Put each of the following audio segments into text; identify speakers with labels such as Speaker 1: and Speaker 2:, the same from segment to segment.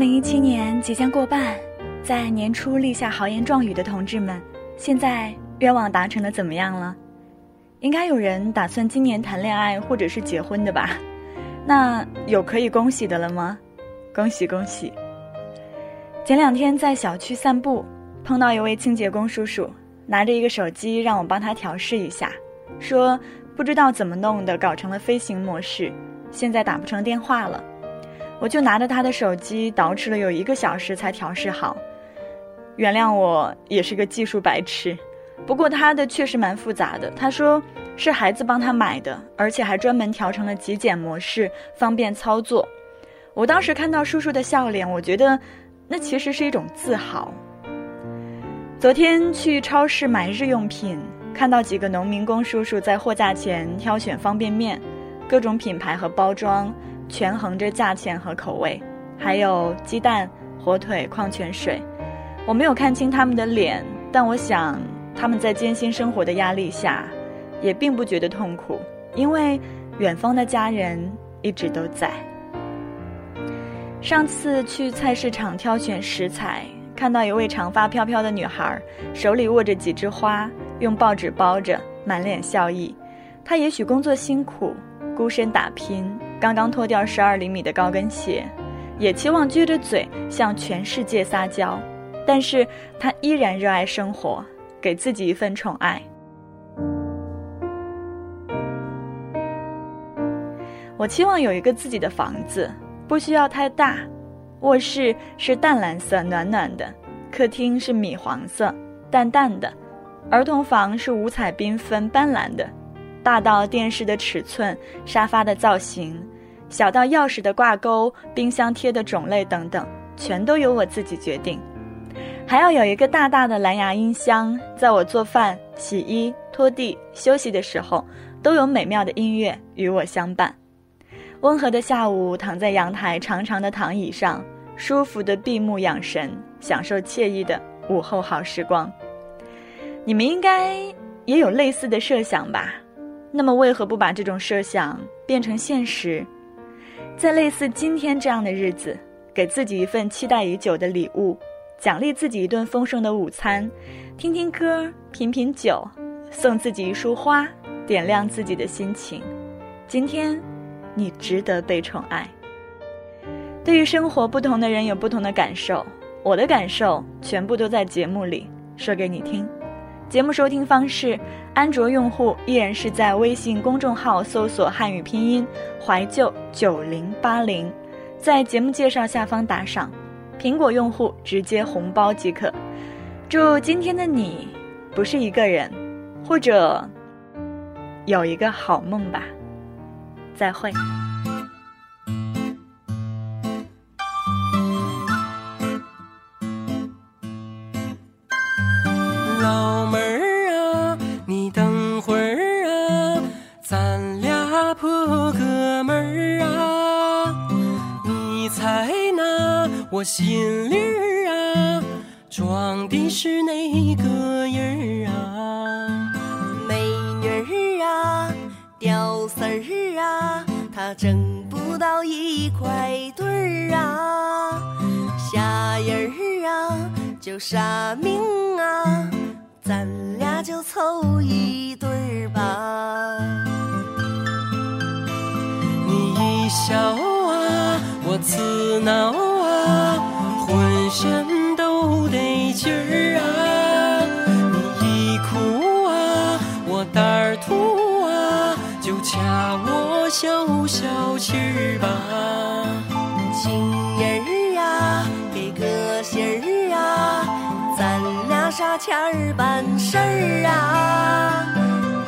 Speaker 1: 零一七年即将过半，在年初立下豪言壮语的同志们，现在愿望达成的怎么样了？应该有人打算今年谈恋爱或者是结婚的吧？那有可以恭喜的了吗？恭喜恭喜！前两天在小区散步，碰到一位清洁工叔叔，拿着一个手机让我帮他调试一下，说不知道怎么弄的，搞成了飞行模式，现在打不成电话了。我就拿着他的手机捯饬了有一个小时才调试好，原谅我也是个技术白痴。不过他的确实蛮复杂的。他说是孩子帮他买的，而且还专门调成了极简模式，方便操作。我当时看到叔叔的笑脸，我觉得那其实是一种自豪。昨天去超市买日用品，看到几个农民工叔叔在货架前挑选方便面，各种品牌和包装，权衡着价钱和口味，还有鸡蛋、火腿、矿泉水。我没有看清他们的脸，但我想。他们在艰辛生活的压力下，也并不觉得痛苦，因为远方的家人一直都在。上次去菜市场挑选食材，看到一位长发飘飘的女孩，手里握着几枝花，用报纸包着，满脸笑意。她也许工作辛苦，孤身打拼，刚刚脱掉十二厘米的高跟鞋，也期望撅着嘴向全世界撒娇，但是她依然热爱生活。给自己一份宠爱。我期望有一个自己的房子，不需要太大。卧室是淡蓝色，暖暖的；客厅是米黄色，淡淡的；儿童房是五彩缤纷，斑斓的。大到电视的尺寸、沙发的造型，小到钥匙的挂钩、冰箱贴的种类等等，全都由我自己决定。还要有一个大大的蓝牙音箱，在我做饭、洗衣、拖地、休息的时候，都有美妙的音乐与我相伴。温和的下午，躺在阳台长长的躺椅上，舒服的闭目养神，享受惬意的午后好时光。你们应该也有类似的设想吧？那么，为何不把这种设想变成现实？在类似今天这样的日子，给自己一份期待已久的礼物。奖励自己一顿丰盛的午餐，听听歌，品品酒，送自己一束花，点亮自己的心情。今天，你值得被宠爱。对于生活，不同的人有不同的感受。我的感受全部都在节目里说给你听。节目收听方式：安卓用户依然是在微信公众号搜索汉语拼音“怀旧九零八零”，在节目介绍下方打赏。苹果用户直接红包即可。祝今天的你不是一个人，或者有一个好梦吧。再会。
Speaker 2: 我心里儿啊，装的是哪个人儿啊？
Speaker 3: 美女儿啊，屌丝儿啊，他挣不到一块堆儿啊。瞎人儿啊，就傻命啊，咱俩就凑一对儿吧。
Speaker 2: 你一笑啊，我刺挠。浑身都得劲儿啊！你一哭啊，我胆儿突啊，就掐我消消气儿吧。
Speaker 3: 情人儿啊，给个信儿啊，咱俩啥钱儿办事儿啊？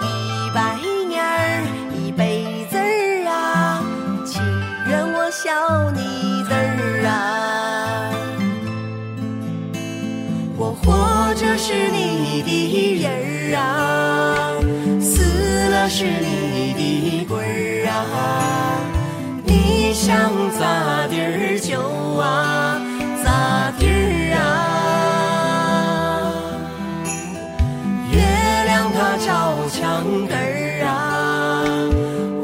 Speaker 3: 一百年儿一辈子儿啊，情愿我笑你是你的人儿啊，死了是你的鬼儿啊。你想咋地儿就啊咋地儿啊。月亮它照墙根儿啊，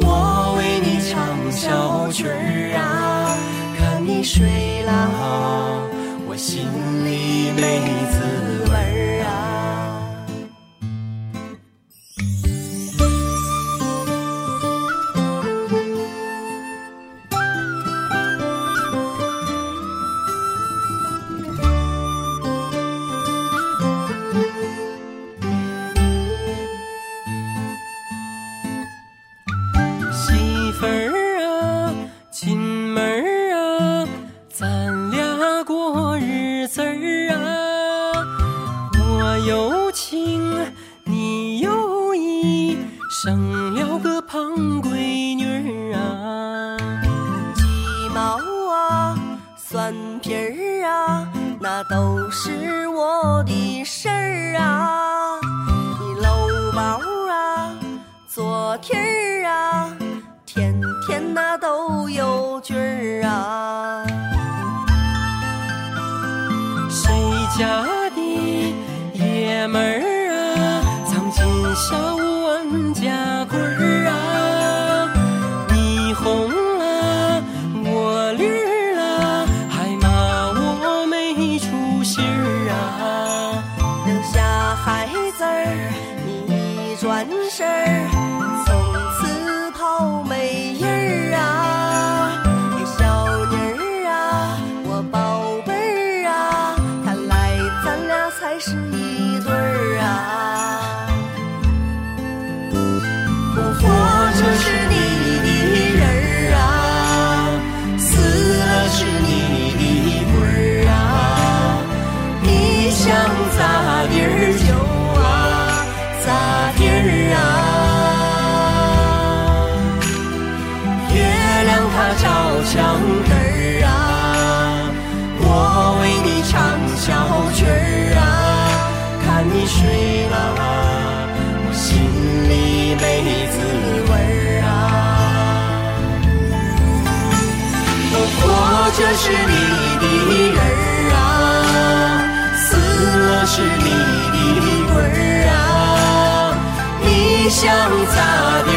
Speaker 3: 我为你唱小曲儿啊，看你睡啦。
Speaker 2: 有情你有意，生了个胖闺女啊，
Speaker 3: 鸡毛啊，蒜皮儿啊，那都是我的事儿啊，你搂包啊，坐梯儿啊，天天那都有劲儿啊，
Speaker 2: 谁家？妹儿啊，藏进小万家棍儿啊？你红了，我绿了，还骂我没出息儿啊！
Speaker 3: 留下孩子儿，你一转身儿，从此跑没影儿啊！小妮儿啊，我宝贝儿啊，看来咱俩才是一睡了，我心里没滋味儿啊。活着是你的人儿啊，死了是你的鬼儿啊！你想咋地